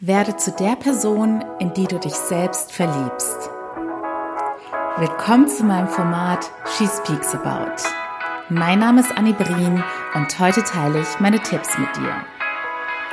Werde zu der Person, in die du dich selbst verliebst. Willkommen zu meinem Format She Speaks About. Mein Name ist Annie Brien und heute teile ich meine Tipps mit dir.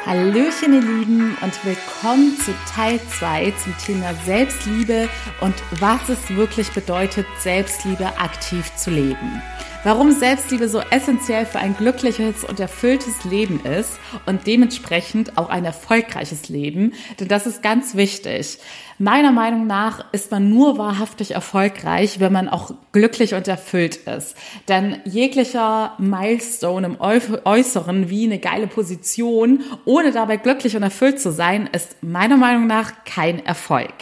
Hallöchen ihr Lieben und willkommen zu Teil 2 zum Thema Selbstliebe und was es wirklich bedeutet, Selbstliebe aktiv zu leben warum Selbstliebe so essentiell für ein glückliches und erfülltes Leben ist und dementsprechend auch ein erfolgreiches Leben. Denn das ist ganz wichtig. Meiner Meinung nach ist man nur wahrhaftig erfolgreich, wenn man auch glücklich und erfüllt ist. Denn jeglicher Milestone im Äußeren wie eine geile Position, ohne dabei glücklich und erfüllt zu sein, ist meiner Meinung nach kein Erfolg.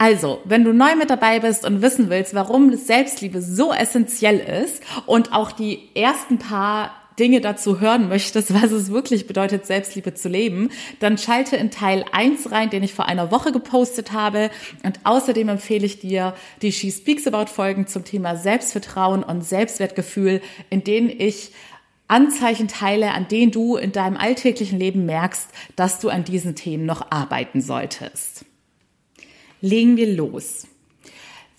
Also, wenn du neu mit dabei bist und wissen willst, warum Selbstliebe so essentiell ist und auch die ersten paar Dinge dazu hören möchtest, was es wirklich bedeutet, Selbstliebe zu leben, dann schalte in Teil 1 rein, den ich vor einer Woche gepostet habe. Und außerdem empfehle ich dir die She Speaks About Folgen zum Thema Selbstvertrauen und Selbstwertgefühl, in denen ich Anzeichen teile, an denen du in deinem alltäglichen Leben merkst, dass du an diesen Themen noch arbeiten solltest legen wir los.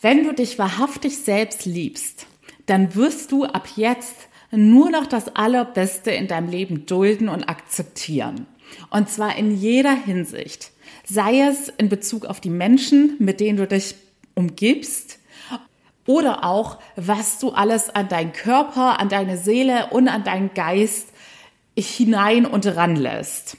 Wenn du dich wahrhaftig selbst liebst, dann wirst du ab jetzt nur noch das Allerbeste in deinem Leben dulden und akzeptieren. Und zwar in jeder Hinsicht. Sei es in Bezug auf die Menschen, mit denen du dich umgibst, oder auch, was du alles an deinen Körper, an deine Seele und an deinen Geist hinein und ranlässt.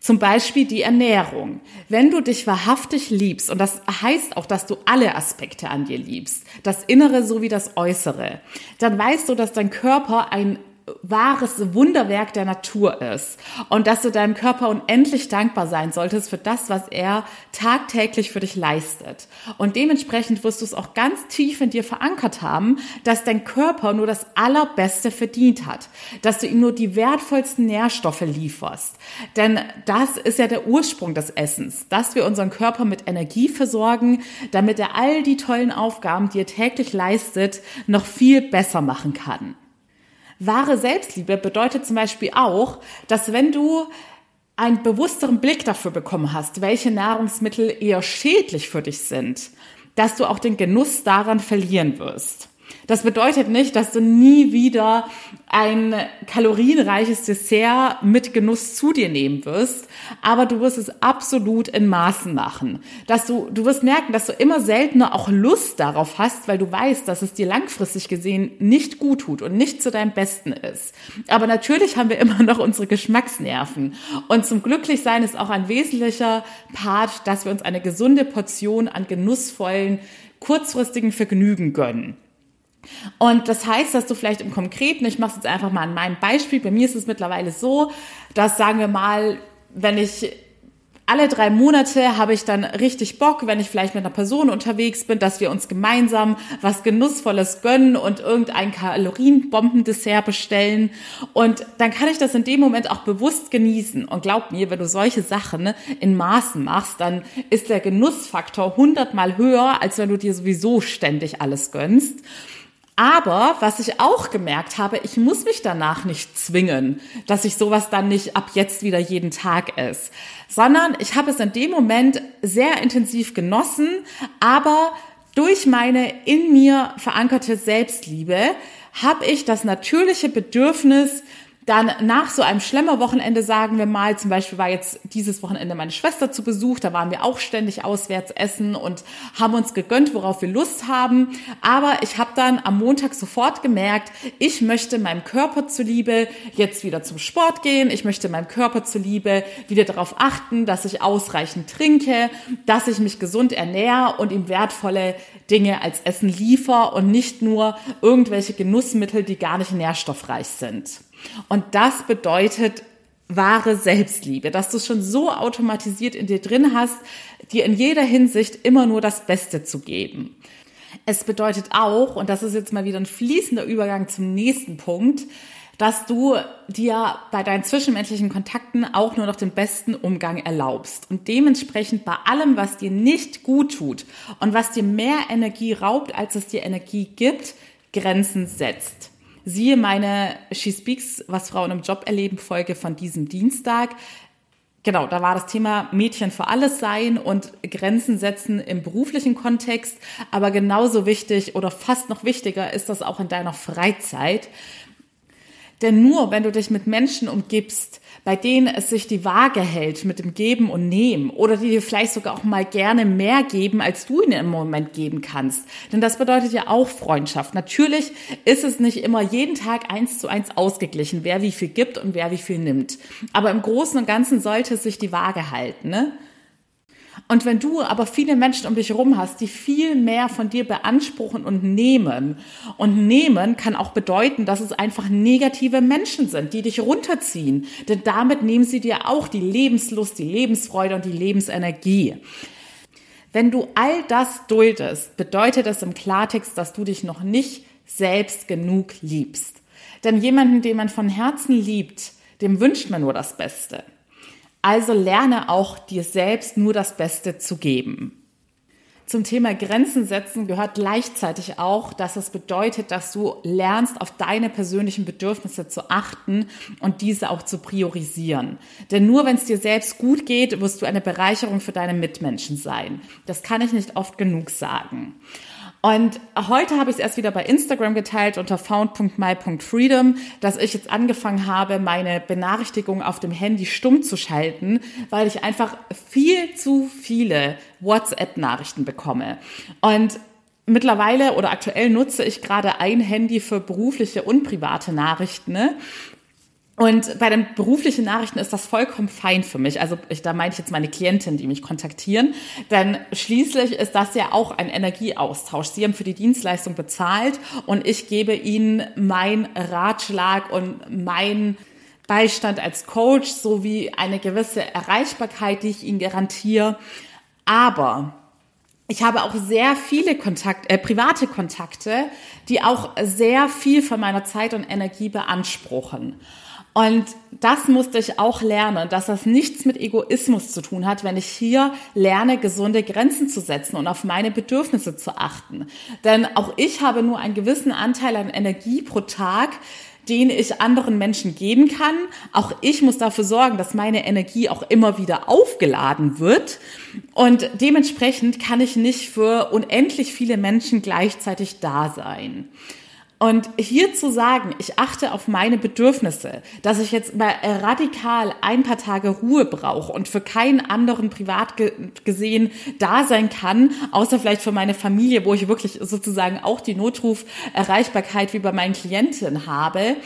Zum Beispiel die Ernährung. Wenn du dich wahrhaftig liebst, und das heißt auch, dass du alle Aspekte an dir liebst, das Innere sowie das Äußere, dann weißt du, dass dein Körper ein wahres Wunderwerk der Natur ist und dass du deinem Körper unendlich dankbar sein solltest für das, was er tagtäglich für dich leistet. Und dementsprechend wirst du es auch ganz tief in dir verankert haben, dass dein Körper nur das Allerbeste verdient hat, dass du ihm nur die wertvollsten Nährstoffe lieferst. Denn das ist ja der Ursprung des Essens, dass wir unseren Körper mit Energie versorgen, damit er all die tollen Aufgaben, die er täglich leistet, noch viel besser machen kann. Wahre Selbstliebe bedeutet zum Beispiel auch, dass wenn du einen bewussteren Blick dafür bekommen hast, welche Nahrungsmittel eher schädlich für dich sind, dass du auch den Genuss daran verlieren wirst. Das bedeutet nicht, dass du nie wieder ein kalorienreiches Dessert mit Genuss zu dir nehmen wirst, aber du wirst es absolut in Maßen machen. Dass du, du wirst merken, dass du immer seltener auch Lust darauf hast, weil du weißt, dass es dir langfristig gesehen nicht gut tut und nicht zu deinem Besten ist. Aber natürlich haben wir immer noch unsere Geschmacksnerven. Und zum Glücklichsein ist auch ein wesentlicher Part, dass wir uns eine gesunde Portion an genussvollen, kurzfristigen Vergnügen gönnen. Und das heißt, dass du vielleicht im Konkreten, ich mache es jetzt einfach mal an meinem Beispiel, bei mir ist es mittlerweile so, dass sagen wir mal, wenn ich alle drei Monate habe ich dann richtig Bock, wenn ich vielleicht mit einer Person unterwegs bin, dass wir uns gemeinsam was Genussvolles gönnen und irgendein Kalorienbombendessert bestellen. Und dann kann ich das in dem Moment auch bewusst genießen. Und glaub mir, wenn du solche Sachen in Maßen machst, dann ist der Genussfaktor hundertmal höher, als wenn du dir sowieso ständig alles gönnst. Aber was ich auch gemerkt habe, ich muss mich danach nicht zwingen, dass ich sowas dann nicht ab jetzt wieder jeden Tag esse, sondern ich habe es in dem Moment sehr intensiv genossen, aber durch meine in mir verankerte Selbstliebe habe ich das natürliche Bedürfnis, dann nach so einem Schlemmerwochenende, sagen wir mal, zum Beispiel war jetzt dieses Wochenende meine Schwester zu Besuch, da waren wir auch ständig auswärts essen und haben uns gegönnt, worauf wir Lust haben. Aber ich habe dann am Montag sofort gemerkt, ich möchte meinem Körper zuliebe jetzt wieder zum Sport gehen. Ich möchte meinem Körper zuliebe wieder darauf achten, dass ich ausreichend trinke, dass ich mich gesund ernähre und ihm wertvolle Dinge als Essen liefer und nicht nur irgendwelche Genussmittel, die gar nicht nährstoffreich sind. Und das bedeutet wahre Selbstliebe, dass du es schon so automatisiert in dir drin hast, dir in jeder Hinsicht immer nur das Beste zu geben. Es bedeutet auch, und das ist jetzt mal wieder ein fließender Übergang zum nächsten Punkt, dass du dir bei deinen zwischenmenschlichen Kontakten auch nur noch den besten Umgang erlaubst und dementsprechend bei allem, was dir nicht gut tut und was dir mehr Energie raubt, als es dir Energie gibt, Grenzen setzt. Siehe meine She Speaks, was Frauen im Job erleben Folge von diesem Dienstag. genau, da war das Thema Mädchen für alles sein und Grenzen setzen im beruflichen Kontext. Aber genauso wichtig oder fast noch wichtiger ist das auch in deiner Freizeit. Denn nur wenn du dich mit Menschen umgibst, bei denen es sich die Waage hält mit dem Geben und Nehmen oder die dir vielleicht sogar auch mal gerne mehr geben, als du ihnen im Moment geben kannst. Denn das bedeutet ja auch Freundschaft. Natürlich ist es nicht immer jeden Tag eins zu eins ausgeglichen, wer wie viel gibt und wer wie viel nimmt. Aber im Großen und Ganzen sollte es sich die Waage halten. Ne? Und wenn du aber viele Menschen um dich herum hast, die viel mehr von dir beanspruchen und nehmen, und nehmen kann auch bedeuten, dass es einfach negative Menschen sind, die dich runterziehen. Denn damit nehmen sie dir auch die Lebenslust, die Lebensfreude und die Lebensenergie. Wenn du all das duldest, bedeutet das im Klartext, dass du dich noch nicht selbst genug liebst. Denn jemanden, den man von Herzen liebt, dem wünscht man nur das Beste. Also lerne auch dir selbst nur das Beste zu geben. Zum Thema Grenzen setzen gehört gleichzeitig auch, dass es bedeutet, dass du lernst, auf deine persönlichen Bedürfnisse zu achten und diese auch zu priorisieren. Denn nur wenn es dir selbst gut geht, wirst du eine Bereicherung für deine Mitmenschen sein. Das kann ich nicht oft genug sagen. Und heute habe ich es erst wieder bei Instagram geteilt unter found.my.freedom, dass ich jetzt angefangen habe, meine Benachrichtigungen auf dem Handy stumm zu schalten, weil ich einfach viel zu viele WhatsApp-Nachrichten bekomme. Und mittlerweile oder aktuell nutze ich gerade ein Handy für berufliche und private Nachrichten. Ne? Und bei den beruflichen Nachrichten ist das vollkommen fein für mich. Also ich, da meine ich jetzt meine Klientin, die mich kontaktieren. Denn schließlich ist das ja auch ein Energieaustausch. Sie haben für die Dienstleistung bezahlt und ich gebe ihnen mein Ratschlag und mein Beistand als Coach sowie eine gewisse Erreichbarkeit, die ich ihnen garantiere. Aber ich habe auch sehr viele Kontakt, äh, private Kontakte, die auch sehr viel von meiner Zeit und Energie beanspruchen. Und das musste ich auch lernen, dass das nichts mit Egoismus zu tun hat, wenn ich hier lerne, gesunde Grenzen zu setzen und auf meine Bedürfnisse zu achten. Denn auch ich habe nur einen gewissen Anteil an Energie pro Tag, den ich anderen Menschen geben kann. Auch ich muss dafür sorgen, dass meine Energie auch immer wieder aufgeladen wird. Und dementsprechend kann ich nicht für unendlich viele Menschen gleichzeitig da sein. Und hier zu sagen, ich achte auf meine Bedürfnisse, dass ich jetzt mal radikal ein paar Tage Ruhe brauche und für keinen anderen privat gesehen da sein kann, außer vielleicht für meine Familie, wo ich wirklich sozusagen auch die Notruferreichbarkeit wie bei meinen Klienten habe,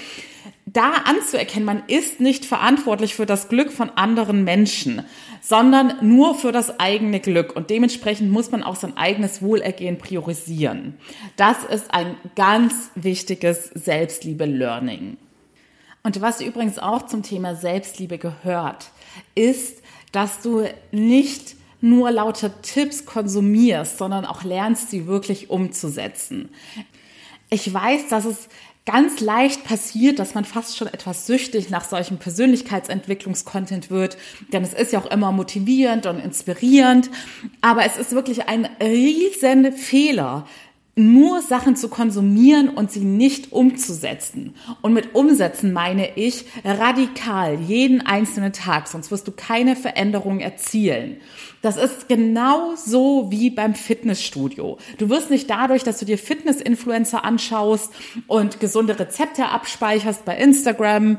da anzuerkennen, man ist nicht verantwortlich für das Glück von anderen Menschen, sondern nur für das eigene Glück. Und dementsprechend muss man auch sein eigenes Wohlergehen priorisieren. Das ist ein ganz wichtiges Selbstliebe-Learning. Und was übrigens auch zum Thema Selbstliebe gehört, ist, dass du nicht nur lauter Tipps konsumierst, sondern auch lernst, sie wirklich umzusetzen. Ich weiß, dass es ganz leicht passiert, dass man fast schon etwas süchtig nach solchem Persönlichkeitsentwicklungskontent wird, denn es ist ja auch immer motivierend und inspirierend, aber es ist wirklich ein riesen Fehler, nur Sachen zu konsumieren und sie nicht umzusetzen. Und mit umsetzen meine ich radikal jeden einzelnen Tag, sonst wirst du keine Veränderung erzielen. Das ist genau so wie beim Fitnessstudio. Du wirst nicht dadurch, dass du dir Fitness-Influencer anschaust und gesunde Rezepte abspeicherst bei Instagram,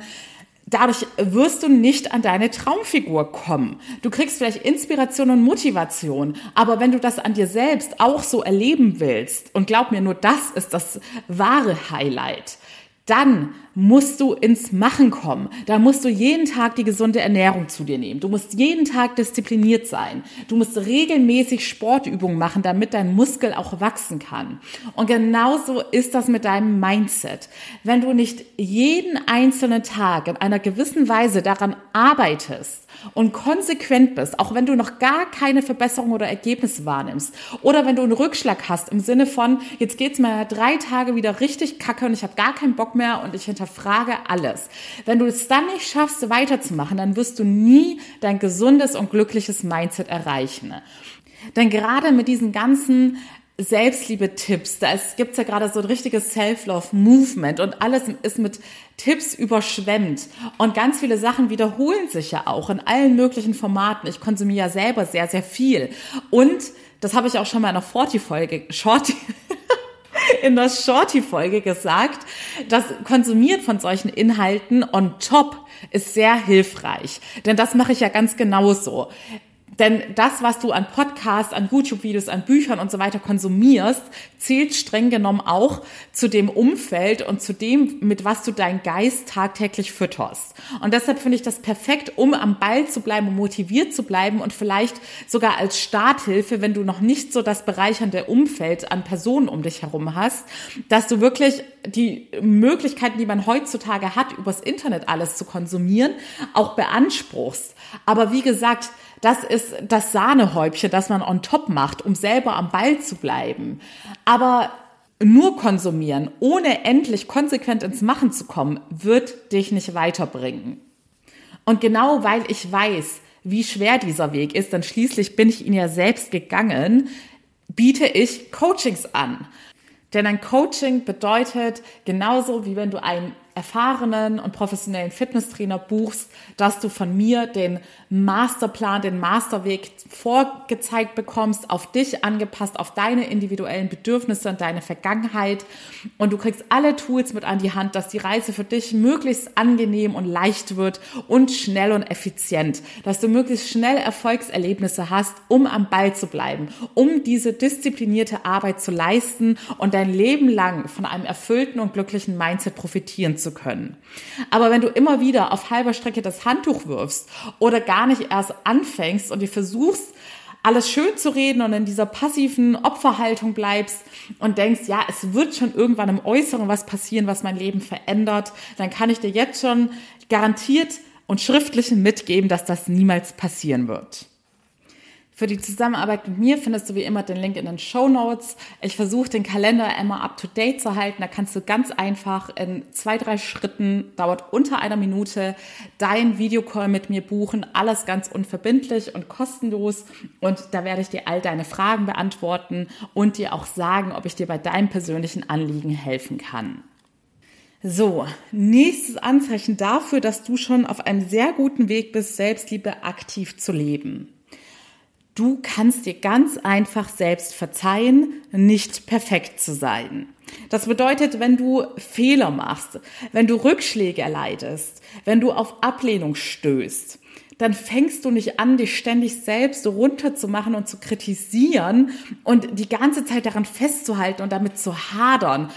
dadurch wirst du nicht an deine Traumfigur kommen. Du kriegst vielleicht Inspiration und Motivation, aber wenn du das an dir selbst auch so erleben willst, und glaub mir, nur das ist das wahre Highlight, dann musst du ins Machen kommen. Da musst du jeden Tag die gesunde Ernährung zu dir nehmen. Du musst jeden Tag diszipliniert sein. Du musst regelmäßig Sportübungen machen, damit dein Muskel auch wachsen kann. Und genauso ist das mit deinem Mindset. Wenn du nicht jeden einzelnen Tag in einer gewissen Weise daran arbeitest, und konsequent bist, auch wenn du noch gar keine Verbesserung oder Ergebnisse wahrnimmst oder wenn du einen Rückschlag hast im Sinne von, jetzt geht's mir drei Tage wieder richtig kacke und ich habe gar keinen Bock mehr und ich hinterfrage alles. Wenn du es dann nicht schaffst, weiterzumachen, dann wirst du nie dein gesundes und glückliches Mindset erreichen. Denn gerade mit diesen ganzen Selbstliebe-Tipps. Da gibt es ja gerade so ein richtiges Self-Love-Movement und alles ist mit Tipps überschwemmt. Und ganz viele Sachen wiederholen sich ja auch in allen möglichen Formaten. Ich konsumiere ja selber sehr, sehr viel. Und das habe ich auch schon mal in einer Forty-Folge, Shorty, in der Shorty-Folge gesagt, das Konsumieren von solchen Inhalten on top ist sehr hilfreich. Denn das mache ich ja ganz genauso. Denn das, was du an Podcasts, an YouTube-Videos, an Büchern und so weiter konsumierst, zählt streng genommen auch zu dem Umfeld und zu dem, mit was du deinen Geist tagtäglich fütterst. Und deshalb finde ich das perfekt, um am Ball zu bleiben, um motiviert zu bleiben und vielleicht sogar als Starthilfe, wenn du noch nicht so das bereichernde Umfeld an Personen um dich herum hast, dass du wirklich die Möglichkeiten, die man heutzutage hat, übers Internet alles zu konsumieren, auch beanspruchst. Aber wie gesagt, das ist das Sahnehäubchen, das man on top macht, um selber am Ball zu bleiben. Aber nur konsumieren, ohne endlich konsequent ins Machen zu kommen, wird dich nicht weiterbringen. Und genau weil ich weiß, wie schwer dieser Weg ist, denn schließlich bin ich ihn ja selbst gegangen, biete ich Coachings an. Denn ein Coaching bedeutet genauso wie wenn du einen erfahrenen und professionellen Fitnesstrainer buchst, dass du von mir den Masterplan, den Masterweg vorgezeigt bekommst, auf dich angepasst, auf deine individuellen Bedürfnisse und deine Vergangenheit. Und du kriegst alle Tools mit an die Hand, dass die Reise für dich möglichst angenehm und leicht wird und schnell und effizient. Dass du möglichst schnell Erfolgserlebnisse hast, um am Ball zu bleiben, um diese disziplinierte Arbeit zu leisten und dein Leben lang von einem erfüllten und glücklichen Mindset profitieren zu können. Aber wenn du immer wieder auf halber Strecke das Handtuch wirfst oder gar nicht erst anfängst und dir versuchst, alles schön zu reden und in dieser passiven Opferhaltung bleibst und denkst, ja, es wird schon irgendwann im Äußeren was passieren, was mein Leben verändert, dann kann ich dir jetzt schon garantiert und schriftlich mitgeben, dass das niemals passieren wird. Für die Zusammenarbeit mit mir findest du wie immer den Link in den Show Notes. Ich versuche den Kalender immer up to date zu halten. Da kannst du ganz einfach in zwei, drei Schritten, dauert unter einer Minute, dein Videocall mit mir buchen. Alles ganz unverbindlich und kostenlos. Und da werde ich dir all deine Fragen beantworten und dir auch sagen, ob ich dir bei deinem persönlichen Anliegen helfen kann. So, nächstes Anzeichen dafür, dass du schon auf einem sehr guten Weg bist, Selbstliebe aktiv zu leben. Du kannst dir ganz einfach selbst verzeihen, nicht perfekt zu sein. Das bedeutet, wenn du Fehler machst, wenn du Rückschläge erleidest, wenn du auf Ablehnung stößt, dann fängst du nicht an, dich ständig selbst runterzumachen und zu kritisieren und die ganze Zeit daran festzuhalten und damit zu hadern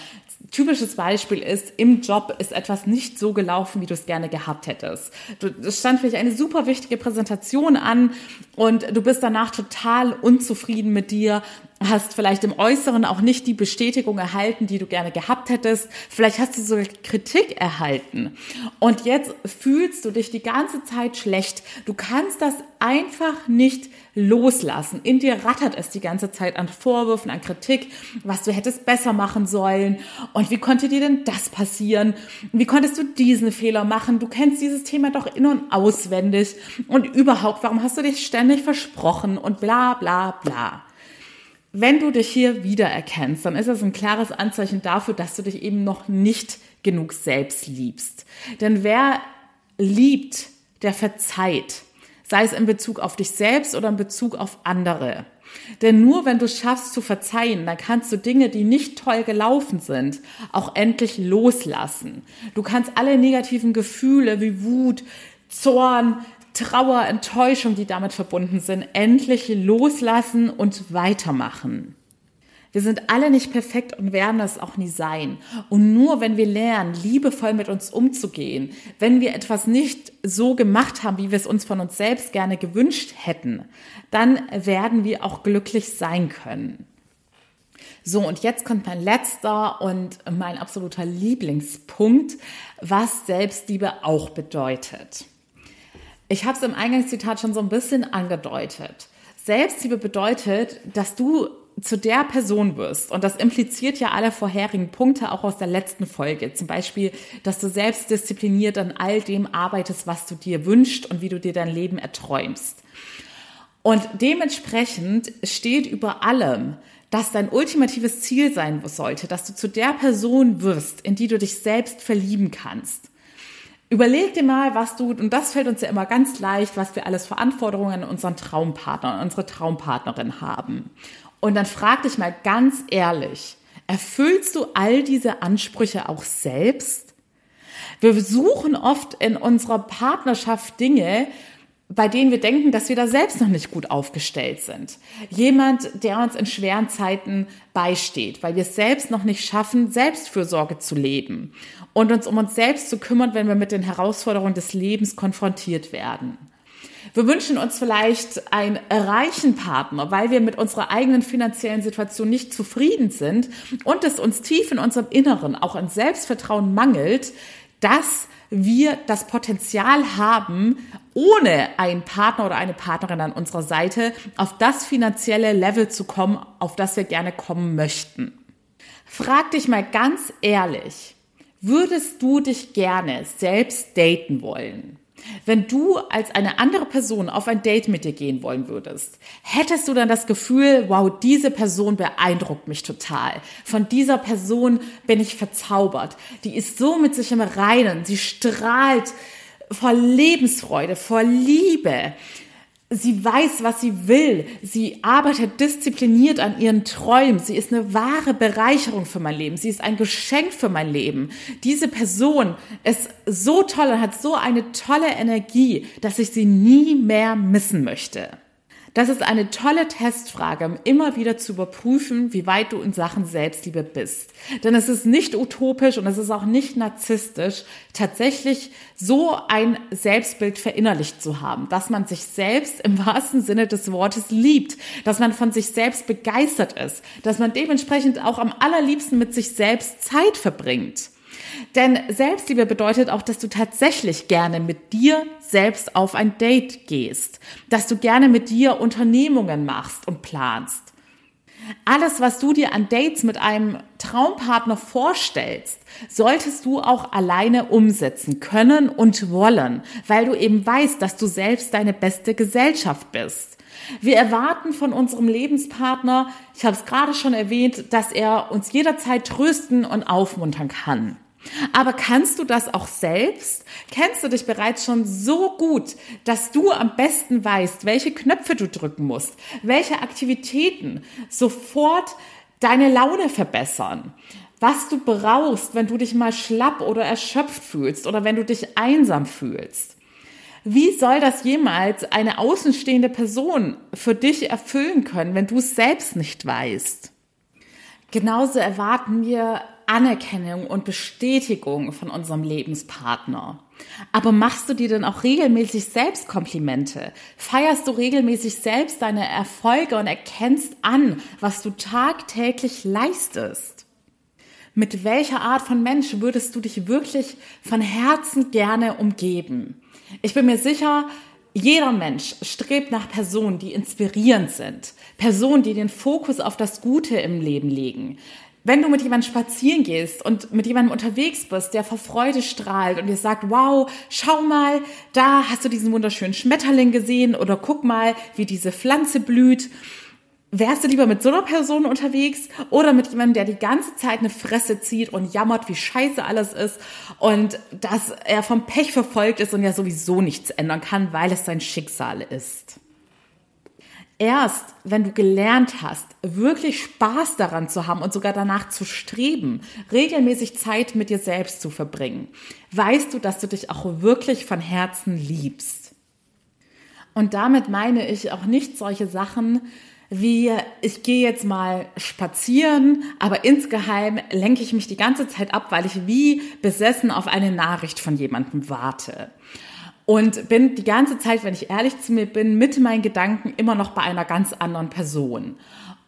typisches Beispiel ist, im Job ist etwas nicht so gelaufen, wie du es gerne gehabt hättest. Es stand vielleicht eine super wichtige Präsentation an und du bist danach total unzufrieden mit dir, hast vielleicht im Äußeren auch nicht die Bestätigung erhalten, die du gerne gehabt hättest. Vielleicht hast du sogar Kritik erhalten. Und jetzt fühlst du dich die ganze Zeit schlecht. Du kannst das einfach nicht loslassen. In dir rattert es die ganze Zeit an Vorwürfen, an Kritik, was du hättest besser machen sollen. Und wie konnte dir denn das passieren? Wie konntest du diesen Fehler machen? Du kennst dieses Thema doch in- und auswendig. Und überhaupt, warum hast du dich ständig versprochen? Und bla bla bla. Wenn du dich hier wiedererkennst, dann ist das ein klares Anzeichen dafür, dass du dich eben noch nicht genug selbst liebst. Denn wer liebt, der verzeiht. Sei es in Bezug auf dich selbst oder in Bezug auf andere. Denn nur wenn du schaffst zu verzeihen, dann kannst du Dinge, die nicht toll gelaufen sind, auch endlich loslassen. Du kannst alle negativen Gefühle wie Wut, Zorn, Trauer, Enttäuschung, die damit verbunden sind, endlich loslassen und weitermachen. Wir sind alle nicht perfekt und werden es auch nie sein. Und nur wenn wir lernen, liebevoll mit uns umzugehen, wenn wir etwas nicht so gemacht haben, wie wir es uns von uns selbst gerne gewünscht hätten, dann werden wir auch glücklich sein können. So, und jetzt kommt mein letzter und mein absoluter Lieblingspunkt, was Selbstliebe auch bedeutet. Ich habe es im Eingangszitat schon so ein bisschen angedeutet. Selbstliebe bedeutet, dass du zu der Person wirst. Und das impliziert ja alle vorherigen Punkte auch aus der letzten Folge. Zum Beispiel, dass du selbstdiszipliniert an all dem arbeitest, was du dir wünschst und wie du dir dein Leben erträumst. Und dementsprechend steht über allem, dass dein ultimatives Ziel sein sollte, dass du zu der Person wirst, in die du dich selbst verlieben kannst. Überleg dir mal, was du, und das fällt uns ja immer ganz leicht, was wir alles Verantwortungen an unseren Traumpartner, unsere Traumpartnerin haben. Und dann frag dich mal ganz ehrlich, erfüllst du all diese Ansprüche auch selbst? Wir suchen oft in unserer Partnerschaft Dinge, bei denen wir denken, dass wir da selbst noch nicht gut aufgestellt sind. Jemand, der uns in schweren Zeiten beisteht, weil wir es selbst noch nicht schaffen, Selbstfürsorge zu leben und uns um uns selbst zu kümmern, wenn wir mit den Herausforderungen des Lebens konfrontiert werden. Wir wünschen uns vielleicht einen reichen Partner, weil wir mit unserer eigenen finanziellen Situation nicht zufrieden sind und es uns tief in unserem Inneren auch an Selbstvertrauen mangelt, dass wir das Potenzial haben, ohne einen Partner oder eine Partnerin an unserer Seite auf das finanzielle Level zu kommen, auf das wir gerne kommen möchten. Frag dich mal ganz ehrlich, würdest du dich gerne selbst daten wollen? Wenn du als eine andere Person auf ein Date mit dir gehen wollen würdest, hättest du dann das Gefühl, wow, diese Person beeindruckt mich total. Von dieser Person bin ich verzaubert. Die ist so mit sich im Reinen. Sie strahlt vor Lebensfreude, vor Liebe. Sie weiß, was sie will. Sie arbeitet diszipliniert an ihren Träumen. Sie ist eine wahre Bereicherung für mein Leben. Sie ist ein Geschenk für mein Leben. Diese Person ist so toll und hat so eine tolle Energie, dass ich sie nie mehr missen möchte. Das ist eine tolle Testfrage, um immer wieder zu überprüfen, wie weit du in Sachen Selbstliebe bist. Denn es ist nicht utopisch und es ist auch nicht narzisstisch, tatsächlich so ein Selbstbild verinnerlicht zu haben, dass man sich selbst im wahrsten Sinne des Wortes liebt, dass man von sich selbst begeistert ist, dass man dementsprechend auch am allerliebsten mit sich selbst Zeit verbringt. Denn Selbstliebe bedeutet auch, dass du tatsächlich gerne mit dir selbst auf ein Date gehst, dass du gerne mit dir Unternehmungen machst und planst. Alles, was du dir an Dates mit einem Traumpartner vorstellst, solltest du auch alleine umsetzen können und wollen, weil du eben weißt, dass du selbst deine beste Gesellschaft bist. Wir erwarten von unserem Lebenspartner, ich habe es gerade schon erwähnt, dass er uns jederzeit trösten und aufmuntern kann. Aber kannst du das auch selbst? Kennst du dich bereits schon so gut, dass du am besten weißt, welche Knöpfe du drücken musst, welche Aktivitäten sofort deine Laune verbessern? Was du brauchst, wenn du dich mal schlapp oder erschöpft fühlst oder wenn du dich einsam fühlst? Wie soll das jemals eine außenstehende Person für dich erfüllen können, wenn du es selbst nicht weißt? Genauso erwarten wir Anerkennung und Bestätigung von unserem Lebenspartner. Aber machst du dir denn auch regelmäßig selbst Komplimente? Feierst du regelmäßig selbst deine Erfolge und erkennst an, was du tagtäglich leistest? Mit welcher Art von Mensch würdest du dich wirklich von Herzen gerne umgeben? Ich bin mir sicher, jeder Mensch strebt nach Personen, die inspirierend sind, Personen, die den Fokus auf das Gute im Leben legen, wenn du mit jemandem spazieren gehst und mit jemandem unterwegs bist, der vor Freude strahlt und dir sagt, wow, schau mal, da hast du diesen wunderschönen Schmetterling gesehen oder guck mal, wie diese Pflanze blüht. Wärst du lieber mit so einer Person unterwegs oder mit jemandem, der die ganze Zeit eine Fresse zieht und jammert, wie scheiße alles ist und dass er vom Pech verfolgt ist und ja sowieso nichts ändern kann, weil es sein Schicksal ist? Erst wenn du gelernt hast, wirklich Spaß daran zu haben und sogar danach zu streben, regelmäßig Zeit mit dir selbst zu verbringen, weißt du, dass du dich auch wirklich von Herzen liebst. Und damit meine ich auch nicht solche Sachen wie ich gehe jetzt mal spazieren, aber insgeheim lenke ich mich die ganze Zeit ab, weil ich wie besessen auf eine Nachricht von jemandem warte und bin die ganze Zeit, wenn ich ehrlich zu mir bin, mit meinen Gedanken immer noch bei einer ganz anderen Person.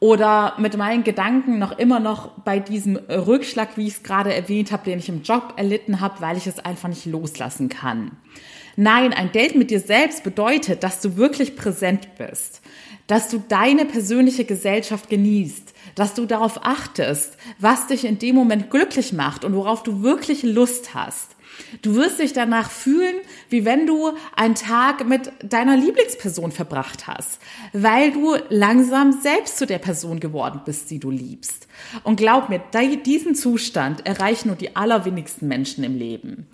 Oder mit meinen Gedanken noch immer noch bei diesem Rückschlag, wie ich es gerade erwähnt habe, den ich im Job erlitten habe, weil ich es einfach nicht loslassen kann. Nein, ein Date mit dir selbst bedeutet, dass du wirklich präsent bist, dass du deine persönliche Gesellschaft genießt, dass du darauf achtest, was dich in dem Moment glücklich macht und worauf du wirklich Lust hast Du wirst dich danach fühlen, wie wenn du einen Tag mit deiner Lieblingsperson verbracht hast, weil du langsam selbst zu der Person geworden bist, die du liebst. Und glaub mir, diesen Zustand erreichen nur die allerwenigsten Menschen im Leben.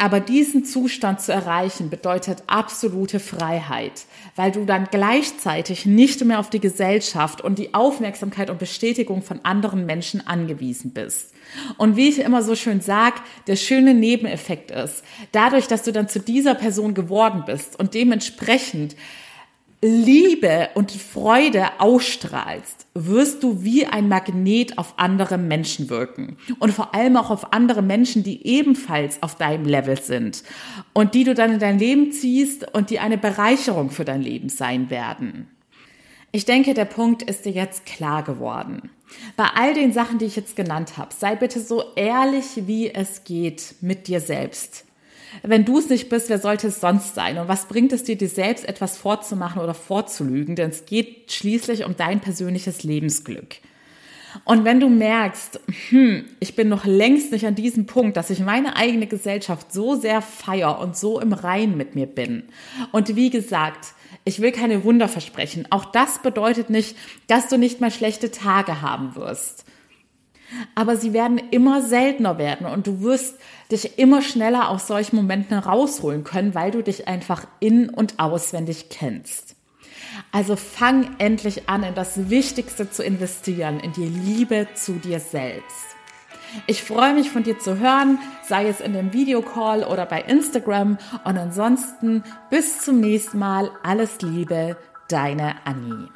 Aber diesen Zustand zu erreichen bedeutet absolute Freiheit, weil du dann gleichzeitig nicht mehr auf die Gesellschaft und die Aufmerksamkeit und Bestätigung von anderen Menschen angewiesen bist. Und wie ich immer so schön sag, der schöne Nebeneffekt ist, dadurch, dass du dann zu dieser Person geworden bist und dementsprechend Liebe und Freude ausstrahlst, wirst du wie ein Magnet auf andere Menschen wirken. Und vor allem auch auf andere Menschen, die ebenfalls auf deinem Level sind. Und die du dann in dein Leben ziehst und die eine Bereicherung für dein Leben sein werden. Ich denke, der Punkt ist dir jetzt klar geworden. Bei all den Sachen, die ich jetzt genannt habe, sei bitte so ehrlich, wie es geht mit dir selbst. Wenn du es nicht bist, wer sollte es sonst sein? Und was bringt es dir, dir selbst etwas vorzumachen oder vorzulügen? Denn es geht schließlich um dein persönliches Lebensglück. Und wenn du merkst, hm, ich bin noch längst nicht an diesem Punkt, dass ich meine eigene Gesellschaft so sehr feier und so im Rein mit mir bin. Und wie gesagt, ich will keine Wunder versprechen. Auch das bedeutet nicht, dass du nicht mal schlechte Tage haben wirst. Aber sie werden immer seltener werden und du wirst dich immer schneller aus solchen Momenten rausholen können, weil du dich einfach in- und auswendig kennst. Also fang endlich an, in das Wichtigste zu investieren, in die Liebe zu dir selbst. Ich freue mich von dir zu hören, sei es in dem Videocall oder bei Instagram. Und ansonsten bis zum nächsten Mal. Alles Liebe, deine Annie.